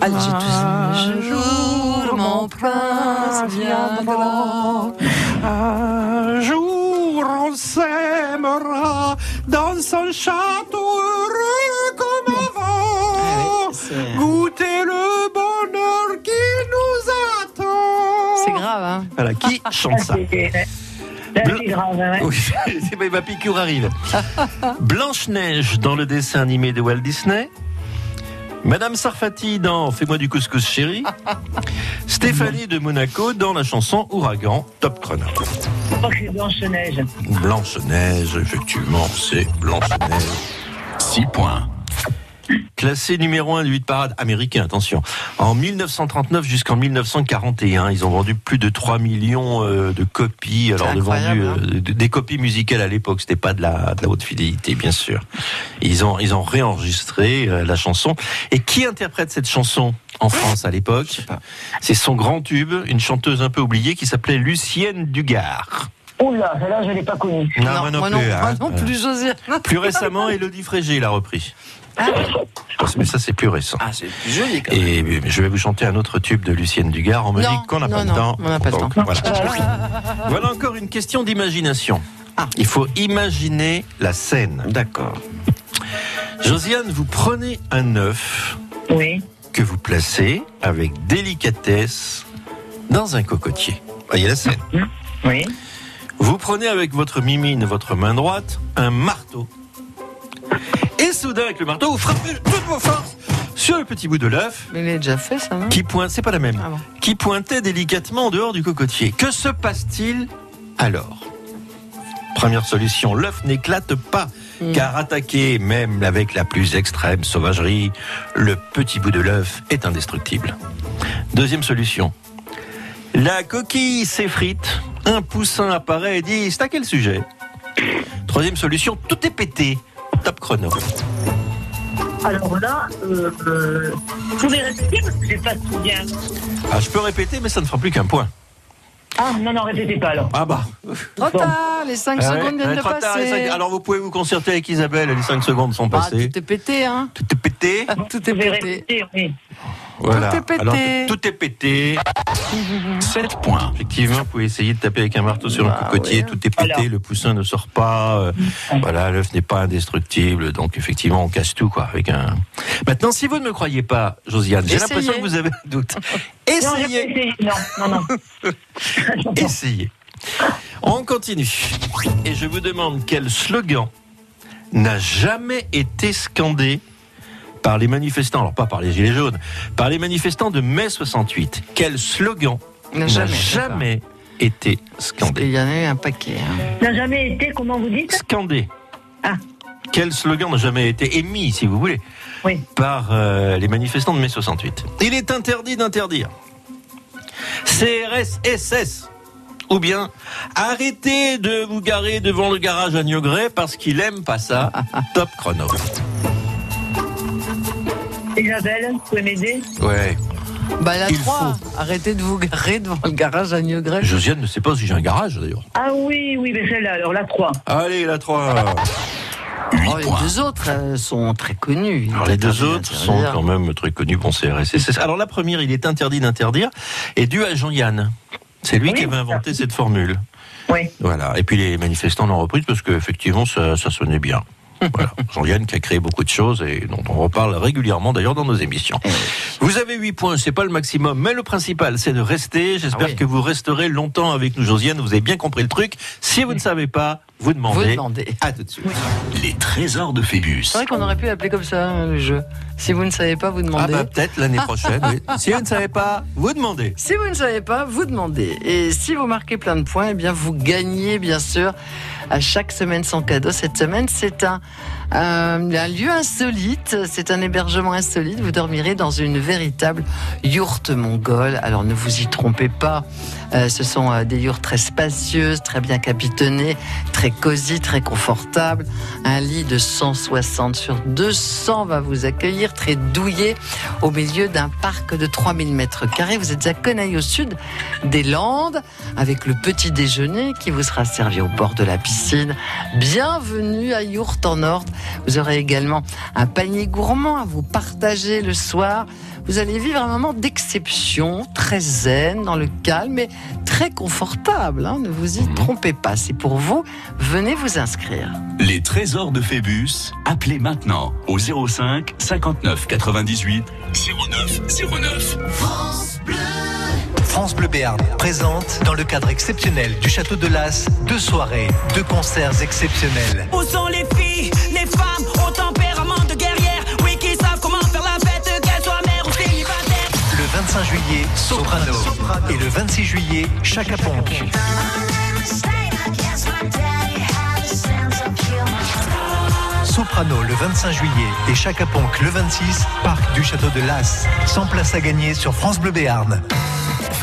Allez. Un jour, mon prince viendra. Un jour, on s'aimera dans son château heureux comme avant. Goûter le bonheur qui nous attend. C'est grave, hein Voilà, qui chante ça Là, c'est grave. Hein. Oui, ma piqûre arrive. Blanche-Neige dans le dessin animé de Walt Disney. Madame Sarfati dans Fais-moi du couscous chéri. Stéphanie de Monaco dans la chanson Ouragan Top Chrono. Je crois que c'est Blanche-Neige. Blanche-Neige, effectivement, c'est Blanche-Neige. 6 points. Classé numéro 1 du 8 parade américain, attention. En 1939 jusqu'en 1941, ils ont vendu plus de 3 millions euh, de copies. Alors, de vendu, hein. euh, de- des copies musicales à l'époque, c'était pas de la, de la haute fidélité, bien sûr. Ils ont, ils ont réenregistré euh, la chanson. Et qui interprète cette chanson en France à l'époque? C'est son grand tube, une chanteuse un peu oubliée qui s'appelait Lucienne Dugard. Oula, celle-là, je ne l'ai pas connue. Non, moi non moi plus, non, hein. moi non plus, Josiane. Plus récemment, Elodie Frégé l'a repris. Mais ça, c'est plus récent. Ah, c'est plus joli quand Et je vais vous chanter un autre tube de Lucienne Dugard. On me Non, dit qu'on n'a pas non, le temps. on n'a pas le temps. Voilà. Voilà encore une question d'imagination. Ah. Il faut imaginer la scène. D'accord. Josiane, vous prenez un œuf Oui. que vous placez avec délicatesse dans un cocotier. Voyez la scène. Oui. Vous prenez avec votre mimine, votre main droite, un marteau. Et soudain, avec le marteau, vous frappez de toutes vos forces sur le petit bout de l'œuf Mais il est déjà fait, ça, non? Qui pointe, c'est pas la même, Ah bon. qui pointait délicatement en dehors du cocotier. Que se passe-t-il alors? Première solution, l'œuf n'éclate pas, Hmm. car attaqué même avec la plus extrême sauvagerie, le petit bout de l'œuf est indestructible. Deuxième solution, la coquille s'effrite, un poussin apparaît et dit c'est à quel sujet? Troisième solution, tout est pété. Top chrono. Alors là, euh, euh, vous pouvez répéter parce que j'ai pas tout bien. Ah, je peux répéter, mais ça ne fera plus qu'un point. Ah, non, non, répétez pas alors. Ah bah. Trop tard, les 5 Ah ouais, secondes viennent ouais, de trop tard, les passer. cinq- Alors vous pouvez vous concerter avec Isabelle, les 5 secondes sont Ah, passées. tout est pété, hein Tout est pété. Tout est Vous pouvez pété. répéter, oui. Voilà. Tout est pété. Alors, tout est pété. 7 points. Effectivement, vous pouvez essayer de taper avec un marteau sur un Bah cocotier, ouais. tout est pété, le poussin ne sort pas, euh, voilà, l'œuf n'est pas indestructible, donc effectivement, on casse tout, quoi, avec un. Maintenant, si vous ne me croyez pas, Josiane, j'ai Essayez. l'impression que vous avez un doute. Essayez. Non, non, non. Essayez. On continue. Et je vous demande quel slogan n'a jamais été scandé par les manifestants, alors pas par les Gilets jaunes, par les manifestants de mai 68. Quel slogan N'a jamais, jamais, été scandé qu'il y en a eu un paquet. hein. N'a jamais été, comment vous dites? Scandé. Ah. Quel slogan n'a jamais été émis, si vous voulez, Oui. par euh, les manifestants de mai 68 Il est interdit d'interdire. CRS SS. Ou bien arrêtez de vous garer devant le garage à Niogré parce qu'il aime pas ça. Top chrono. Isabelle, vous pouvez m'aider Ouais. Bah, la Il 3, arrêtez de vous garer devant le garage à Niogré. Josiane ne sait pas si j'ai un garage d'ailleurs. Ah oui, oui, mais celle-là, alors la 3. Allez, la 3. Oh, les deux autres euh, sont très connus. Alors les deux autres sont quand même très connus pour CRSS. Alors la première, il est interdit d'interdire, est due à Jean-Yann. C'est lui Oui, qui avait inventé cette formule. Oui. Voilà. Et puis les manifestants l'ont reprise parce qu'effectivement, ça, ça sonnait bien. Voilà. Jean-Yann qui a créé beaucoup de choses et dont on reparle régulièrement d'ailleurs dans nos émissions. Vous avez 8 points, c'est pas le maximum, mais le principal c'est de rester. J'espère Ah oui. que vous resterez longtemps avec nous, Josiane. Vous avez bien compris le truc. Si vous ne savez pas, vous demandez. Vous demandez. À tout de suite. Les trésors de Phébus. C'est vrai qu'on aurait pu l'appeler comme ça, hein, le jeu. Si vous ne savez pas, vous Ah demandez. bah peut-être l'année prochaine. oui. Si vous ne savez pas, vous demandez. Si vous ne savez pas, vous demandez. Et si vous marquez plein de points, eh bien vous gagnez bien sûr à chaque semaine son cadeau. Cette semaine, c'est un, un, un lieu insolite, c'est un hébergement insolite. Vous dormirez dans une véritable yourte mongole. Alors ne vous y trompez pas. Euh, ce sont euh, des yourtes très spacieuses, très bien capitonnées, très cosy, très confortables. Un lit de 160 sur 200 va vous accueillir, très douillet, au milieu d'un parc de 3000 mètres carrés. Vous êtes à Conaille au sud des Landes, avec le petit déjeuner qui vous sera servi au bord de la piscine. Bienvenue à Yourte en Nord. Vous aurez également un panier gourmand à vous partager le soir. Vous allez vivre un moment d'exception, très zen, dans le calme et très confortable. hein. Ne vous y trompez pas. C'est pour vous. Venez vous inscrire. Les trésors de Phébus, appelez maintenant au 05 59 98 09 09. France Bleu. France Bleu Béarn présente, dans le cadre exceptionnel du Château de Las, deux soirées, deux concerts exceptionnels. Où sont les filles, les femmes au tempérament de guerrière Oui, qui savent comment faire la fête, qu'elles soient mères ou célibataires Le 25 juillet, Soprano. Et le 26 juillet, Chaka Ponk. Soprano le 25 juillet et Chacaponc le 26, parc du château de Las. 100 places à gagner sur France Bleu Béarn.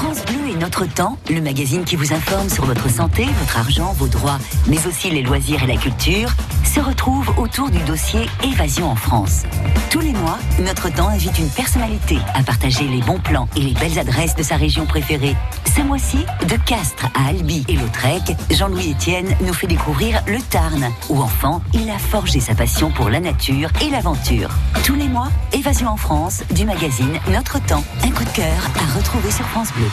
France Bleu et Notre Temps, le magazine qui vous informe sur votre santé, votre argent, vos droits, mais aussi les loisirs et la culture, se retrouve autour du dossier Évasion en France. Tous les mois, Notre Temps invite une personnalité à partager les bons plans et les belles adresses de sa région préférée. Ce mois-ci, de Castres à Albi et Lautrec, Jean-Louis Etienne nous fait découvrir le Tarn, où enfant, il a forgé sa passion pour la nature et l'aventure. Tous les mois, Évasion en France, du magazine Notre Temps. Un coup de cœur à retrouver sur France Bleu.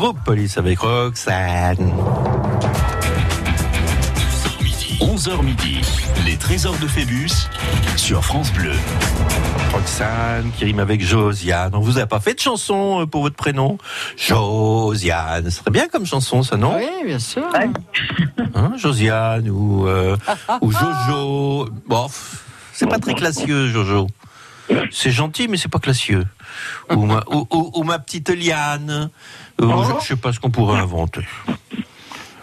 groupe Police avec Roxane. 11h midi, les trésors de Phébus sur France Bleu. Roxane qui rime avec Josiane. On vous a pas fait de chanson euh, pour votre prénom? Josiane. Ce serait bien comme chanson, ça, non? Oui, bien sûr. Hein, Josiane ou, euh, ou Jojo. Bon, c'est pas très classieux, Jojo. C'est gentil, mais c'est pas classieux. Ou ma, ou, ou- ou ma petite Liane. Ou je, je sais pas ce qu'on pourrait inventer.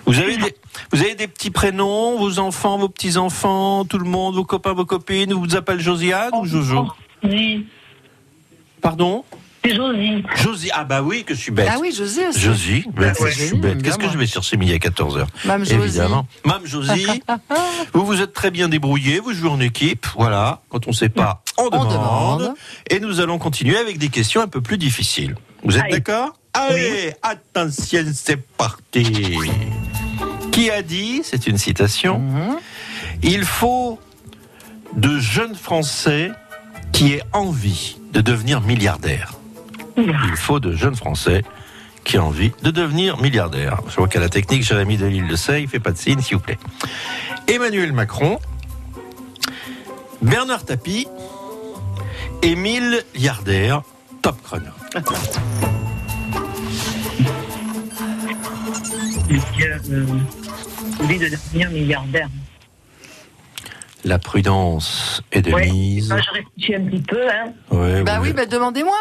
Vous avez, des, vous avez des petits prénoms, vos enfants, vos petits-enfants, tout le monde, vos copains, vos copines, vous vous appelez Josiane ou Jojo Oui. Pardon C'est Josie. Josie, ah bah oui, que je suis bête. Ah oui, Josie aussi. Josie, ben, Ouais, je suis bête. Qu'est-ce que je vais chercher midi à 14h Mme Josie. Évidemment. Mme Josie, vous vous êtes très bien débrouillé, vous jouez en équipe, voilà. Quand on ne sait pas, on demande. demande. Et nous allons continuer avec des questions un peu plus difficiles. Vous êtes d'accord Allez, attention, c'est parti. Qui a dit, c'est une citation, il faut de jeunes Français qui aient envie de devenir milliardaires. Il faut de jeunes Français qui a envie de devenir milliardaire Je vois qu'à la technique, Jérémy Delille le sait, il fait pas de signe, s'il vous plaît. Emmanuel Macron, Bernard Tapie, Émile Yardère, top chrono. Euh, envie de devenir milliardaire. La prudence est de Ouais. mise. Moi, je réfléchis un petit peu, hein. Ouais, Bah oui, bah demandez-moi.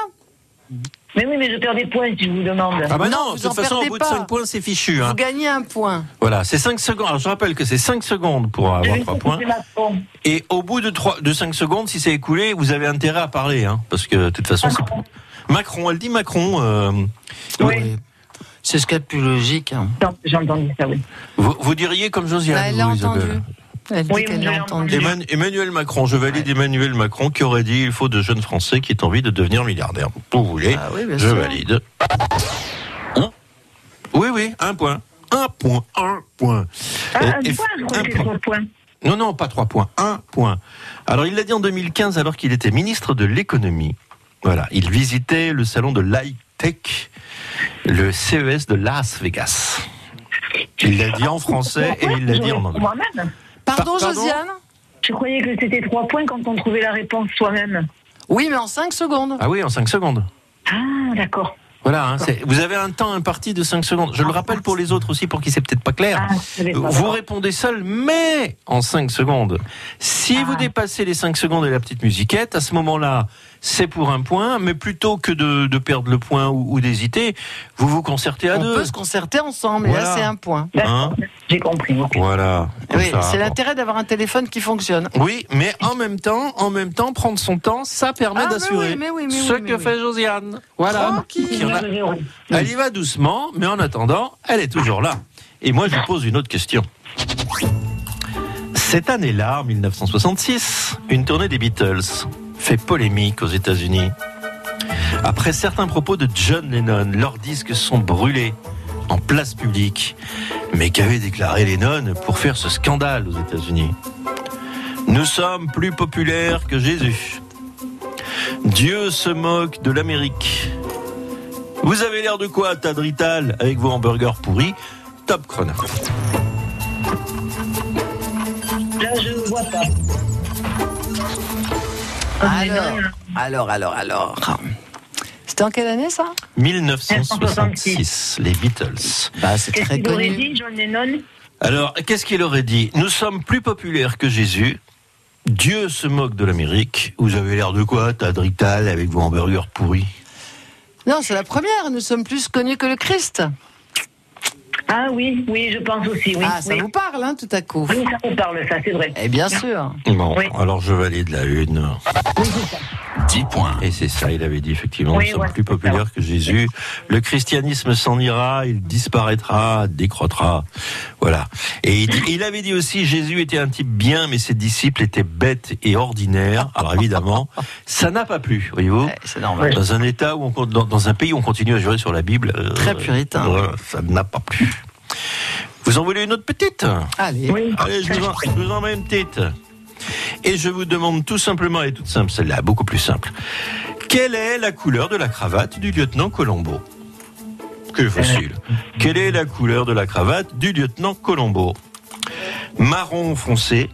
Mais oui, mais je perds des points si je vous demande. Ah bah Non, non, vous de toute en façon, au perdez bout de pas. 5 points, c'est fichu. Hein. Vous gagnez un point. Voilà, c'est 5 secondes. Alors je rappelle que c'est 5 secondes pour avoir J'ai 3 vu points. Macron. Et au bout de, 3, de 5 secondes, si c'est écoulé, vous avez intérêt à parler. Hein, parce que de toute façon, c'est... Macron, elle dit Macron. euh, Oui. C'est ce qu'il y a de plus logique. hein. J'ai entendu ça, oui. vous, vous diriez comme Josiane. Bah, elle l'a entendu. Elle dit Oui, l'a entendu. Emman- Emmanuel Macron, je valide Emmanuel Macron qui aurait dit il faut de jeunes Français qui aient envie de devenir milliardaires. Vous voulez Ah oui, Je sûr. valide. Hein oui, oui, un point. Un point, un point. Ah, un et- point, un c'est trois points. Non, non, pas trois points, un point. Alors, il l'a dit en 2015 alors qu'il était ministre de l'économie. Voilà, il visitait le salon de l'high-tech, le CES de Las Vegas. Il l'a dit en français et il l'a dit en anglais. Moi-même. Pardon, Pardon Josiane Je croyais que c'était trois points quand on trouvait la réponse soi-même. Oui, mais en 5 secondes. Ah oui, en 5 secondes. Ah, d'accord. Voilà, hein, c'est- vous avez un temps imparti de 5 secondes. Je le rappelle pour les autres aussi, pour qui c'est peut-être pas clair. Ah, pas. Vous répondez seul, mais en 5 secondes. Si vous dépassez les 5 secondes et la petite musiquette, à ce moment-là, c'est pour un point, mais plutôt que de, de perdre le point ou, ou d'hésiter, vous vous concertez à On deux. peut se concerter ensemble. Et Voilà. là, c'est un point. Hein J'ai compris. voilà. Oui, c'est l'intérêt d'avoir un téléphone qui fonctionne. Oui, mais en même temps, en même temps, prendre son temps, ça permet Ah, mais d'assurer. oui, mais oui, mais Ce oui, mais que oui. fait Josiane. Voilà. Tranquille. Qui en a- Elle y va doucement, mais en attendant, elle est toujours là. Et moi, je vous pose une autre question. Cette année-là, en 1966, une tournée des Beatles fait polémique aux États-Unis. Après certains propos de John Lennon, leurs disques sont brûlés en place publique. Mais qu'avait déclaré Lennon pour faire ce scandale aux États-Unis? Nous sommes plus populaires que Jésus. Dieu se moque de l'Amérique. Vous avez l'air de quoi, Tadrital, avec vos hamburgers pourris? Top chrono. Là, je vois pas. Alors, alors, alors, alors. C'était en quelle année ça? 1966, les Beatles. Bah, c'est Qu'est-ce très qu'il aurait connu. dit, John Lennon? Alors, qu'est-ce qu'il aurait dit? Nous sommes plus populaires que Jésus. Dieu se moque de l'Amérique. Vous avez l'air de quoi, Tadrital, avec vos hamburgers pourris? Non, c'est la première. Nous sommes plus connus que le Christ. Ah oui, oui, je pense aussi, oui. Ah, ça oui. vous parle, hein, tout à coup. Oui, ça me parle, ça, c'est vrai. Eh bien sûr. Bon, Oui. alors je valide la une. 10 points. Et c'est ça, il avait dit effectivement, nous sommes ouais, plus populaires que Jésus. Le christianisme s'en ira, il disparaîtra, décroîtra. Voilà. Et il, dit- il avait dit aussi, Jésus était un type bien, mais ses disciples étaient bêtes et ordinaires. Alors évidemment, ça n'a pas plu, voyez-vous. Ouais, c'est normal. Dans un État où on, dans, dans un pays où on continue à jurer sur la Bible, euh, Très puritain. voilà, ça n'a pas plu. Vous en voulez une autre petite Allez. Oui. Allez, je vous, en, je vous en mets une petite. Et je vous demande tout simplement, et toute simple, celle-là, beaucoup plus simple. Quelle est la couleur de la cravate du lieutenant Colombo? Que facile. Quelle est la couleur de la cravate du lieutenant Colombo? Marron foncé,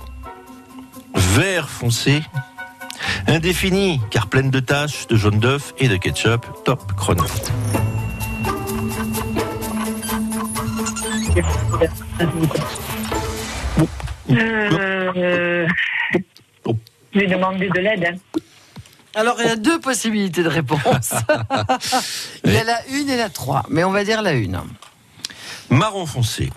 vert foncé, indéfini, car pleine de taches, de jaune d'œuf et de ketchup. Top chrono. Euh, je vais demander de l'aide. hein. Alors, il y a deux possibilités de réponse. il y a la une et la trois. Mais on va dire la une. Marron foncé.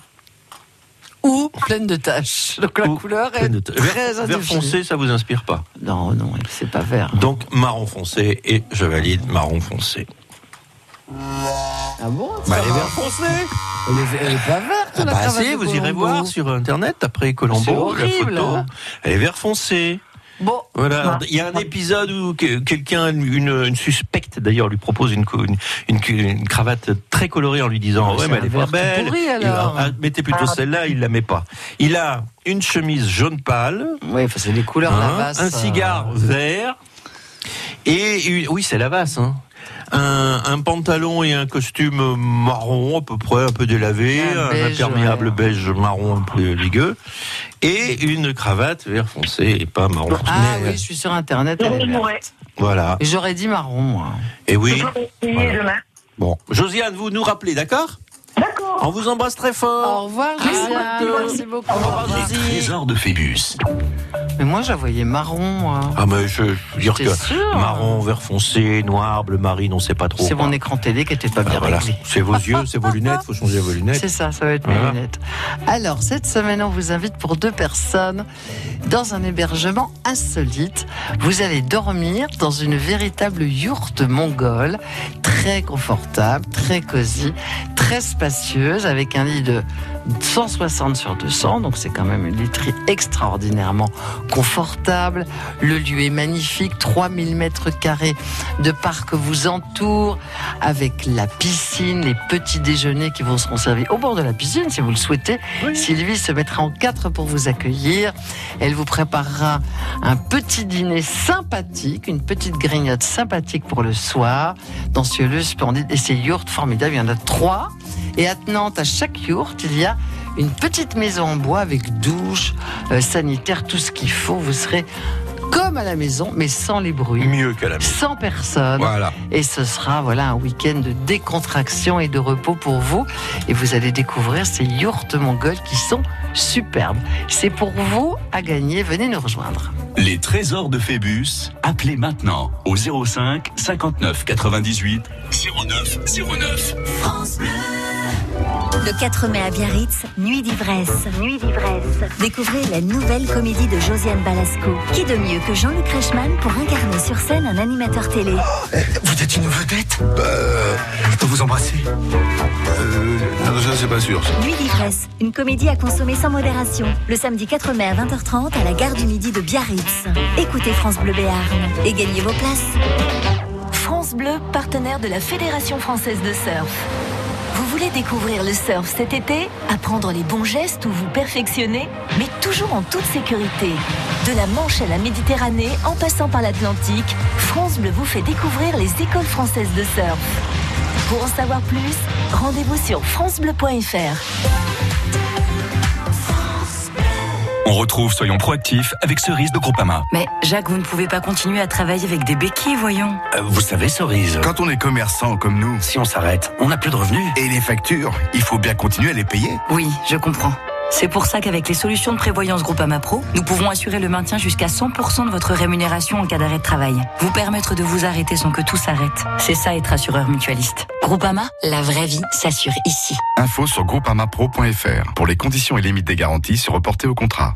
Ou pleine de taches. Donc la Ou couleur est pleine de taches. très Vert, vert foncé, ça vous inspire pas? Non, non, c'est pas vert. Donc marron foncé et je valide marron foncé. Ah bon Bah, elle est vert foncé. Elle est, elle est pas verte, Ah la bah cravate si, vous irez voir sur internet après Colombo la photo. Elle est vert foncé. Bon, Voilà, il y a un épisode où que- quelqu'un, une, une suspecte d'ailleurs, lui propose une, co- une, une- une cravate très colorée en lui disant Ouais, ouais mais elle un est pas belle. pourri, alors. Ah, mettez plutôt Ah. celle-là, il la met pas. Il a une chemise jaune pâle, oui, enfin, c'est les couleurs hein, Lavas, un euh, cigare vert et une- oui c'est la vasse. Hein. Un, un pantalon et un costume marron à peu près, un peu délavé, Un imperméable beige marron un peu ligueux, et une cravate vert foncé et pas marron. Ah Mais, oui, je suis sur Internet. elle est verte. Voilà. Et J'aurais dit marron, moi. Et oui. Voilà. Bon, Josiane, vous nous rappelez, d'accord? D'accord. On vous embrasse très fort. Au revoir, Josiane. Merci beaucoup. Les trésors de Phébus. Mais moi, je la voyais marron, moi. Ah mais je, veux dire que sûr marron, vert foncé, noir, bleu marine, on sait pas trop. C'est mon écran télé qui était pas bien Ah, voilà. réglé. C'est vos yeux, c'est vos lunettes, faut changer vos lunettes. C'est ça, ça va être mes Voilà. lunettes. Alors, cette semaine, on vous invite pour deux personnes dans un hébergement insolite. Vous allez dormir dans une véritable yourte mongole, très confortable, très cosy, très spacieuse, avec un lit de 160 sur 200, donc c'est quand même une literie extraordinairement confortable. Le lieu est magnifique, 3000 mètres carrés de parc vous entoure, avec la piscine, les petits déjeuners qui vous seront servis au bord de la piscine si vous le souhaitez. Sylvie se mettra en quatre pour vous accueillir. Elle vous préparera un petit dîner sympathique, une petite grignote sympathique pour le soir, dans ce lieu splendide. Et ces yourtes formidables, il y en a trois. Et attenante à chaque yourte, il y a une petite maison en bois avec douche, euh, sanitaire, tout ce qu'il faut. Vous serez comme à la maison, mais sans les bruits. Mieux qu'à la maison. Sans personne. Voilà. Et ce sera voilà un week-end de décontraction et de repos pour vous. Et vous allez découvrir ces yourtes mongoles qui sont superbes. C'est pour vous à gagner. Venez nous rejoindre. Les trésors de Phébus, appelez maintenant au 05 59 98 09 09. France Bleu. Le 4 mai à Biarritz, Nuit d'ivresse. Nuit d'ivresse. Découvrez la nouvelle comédie de Josiane Balasco. Qui de mieux que Jean-Luc Reichmann pour incarner sur scène un animateur télé? Vous êtes une vedette Bah, euh, je peux vous embrasser? Euh, non, ça c'est pas sûr. ça. Nuit d'ivresse, une comédie à consommer sans modération. Le samedi 4 mai à 20h30 à la gare du Midi de Biarritz. Écoutez France Bleu Béarn et gagnez vos places. France Bleu, partenaire de la Fédération française de surf. Vous voulez découvrir le surf cet été Apprendre les bons gestes ou vous perfectionner? Mais toujours en toute sécurité. De la Manche à la Méditerranée, en passant par l'Atlantique, France Bleu vous fait découvrir les écoles françaises de surf. Pour en savoir plus, rendez-vous sur francebleu.fr. On retrouve Soyons proactifs avec Cerise de Groupama. Mais Jacques, vous ne pouvez pas continuer à travailler avec des béquilles, voyons. Euh, vous savez, Cerise, quand on est commerçant comme nous, si on s'arrête, on n'a plus de revenus. Et les factures, il faut bien continuer à les payer. Oui, je comprends. C'est pour ça qu'avec les solutions de prévoyance Groupama Pro, nous pouvons assurer le maintien jusqu'à 100% de votre rémunération en cas d'arrêt de travail. Vous permettre de vous arrêter sans que tout s'arrête. C'est ça être assureur mutualiste. Groupama, la vraie vie s'assure ici. Info sur groupamapro.fr pour les conditions et limites des garanties sur reporté au contrat.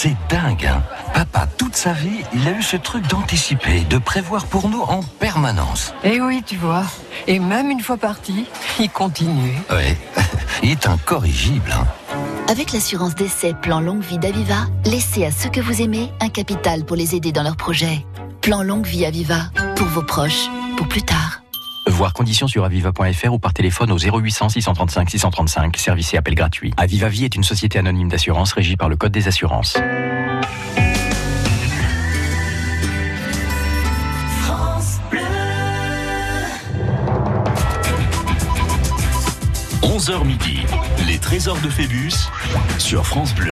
C'est dingue, hein Papa, toute sa vie, il a eu ce truc d'anticiper, de prévoir pour nous en permanence. Eh oui, tu vois. Et même une fois parti, il continue. Ouais, il est incorrigible, hein Avec l'assurance d'essai Plan Longue Vie d'Aviva, laissez à ceux que vous aimez un capital pour les aider dans leurs projets. Plan Longue Vie Aviva, pour vos proches, pour plus tard. Voir conditions sur aviva.fr ou par téléphone au 0800 635 635, service et appel gratuit. Aviva Vie est une société anonyme d'assurance régie par le Code des assurances. France Bleu. 11h midi, les trésors de Phébus sur France Bleu.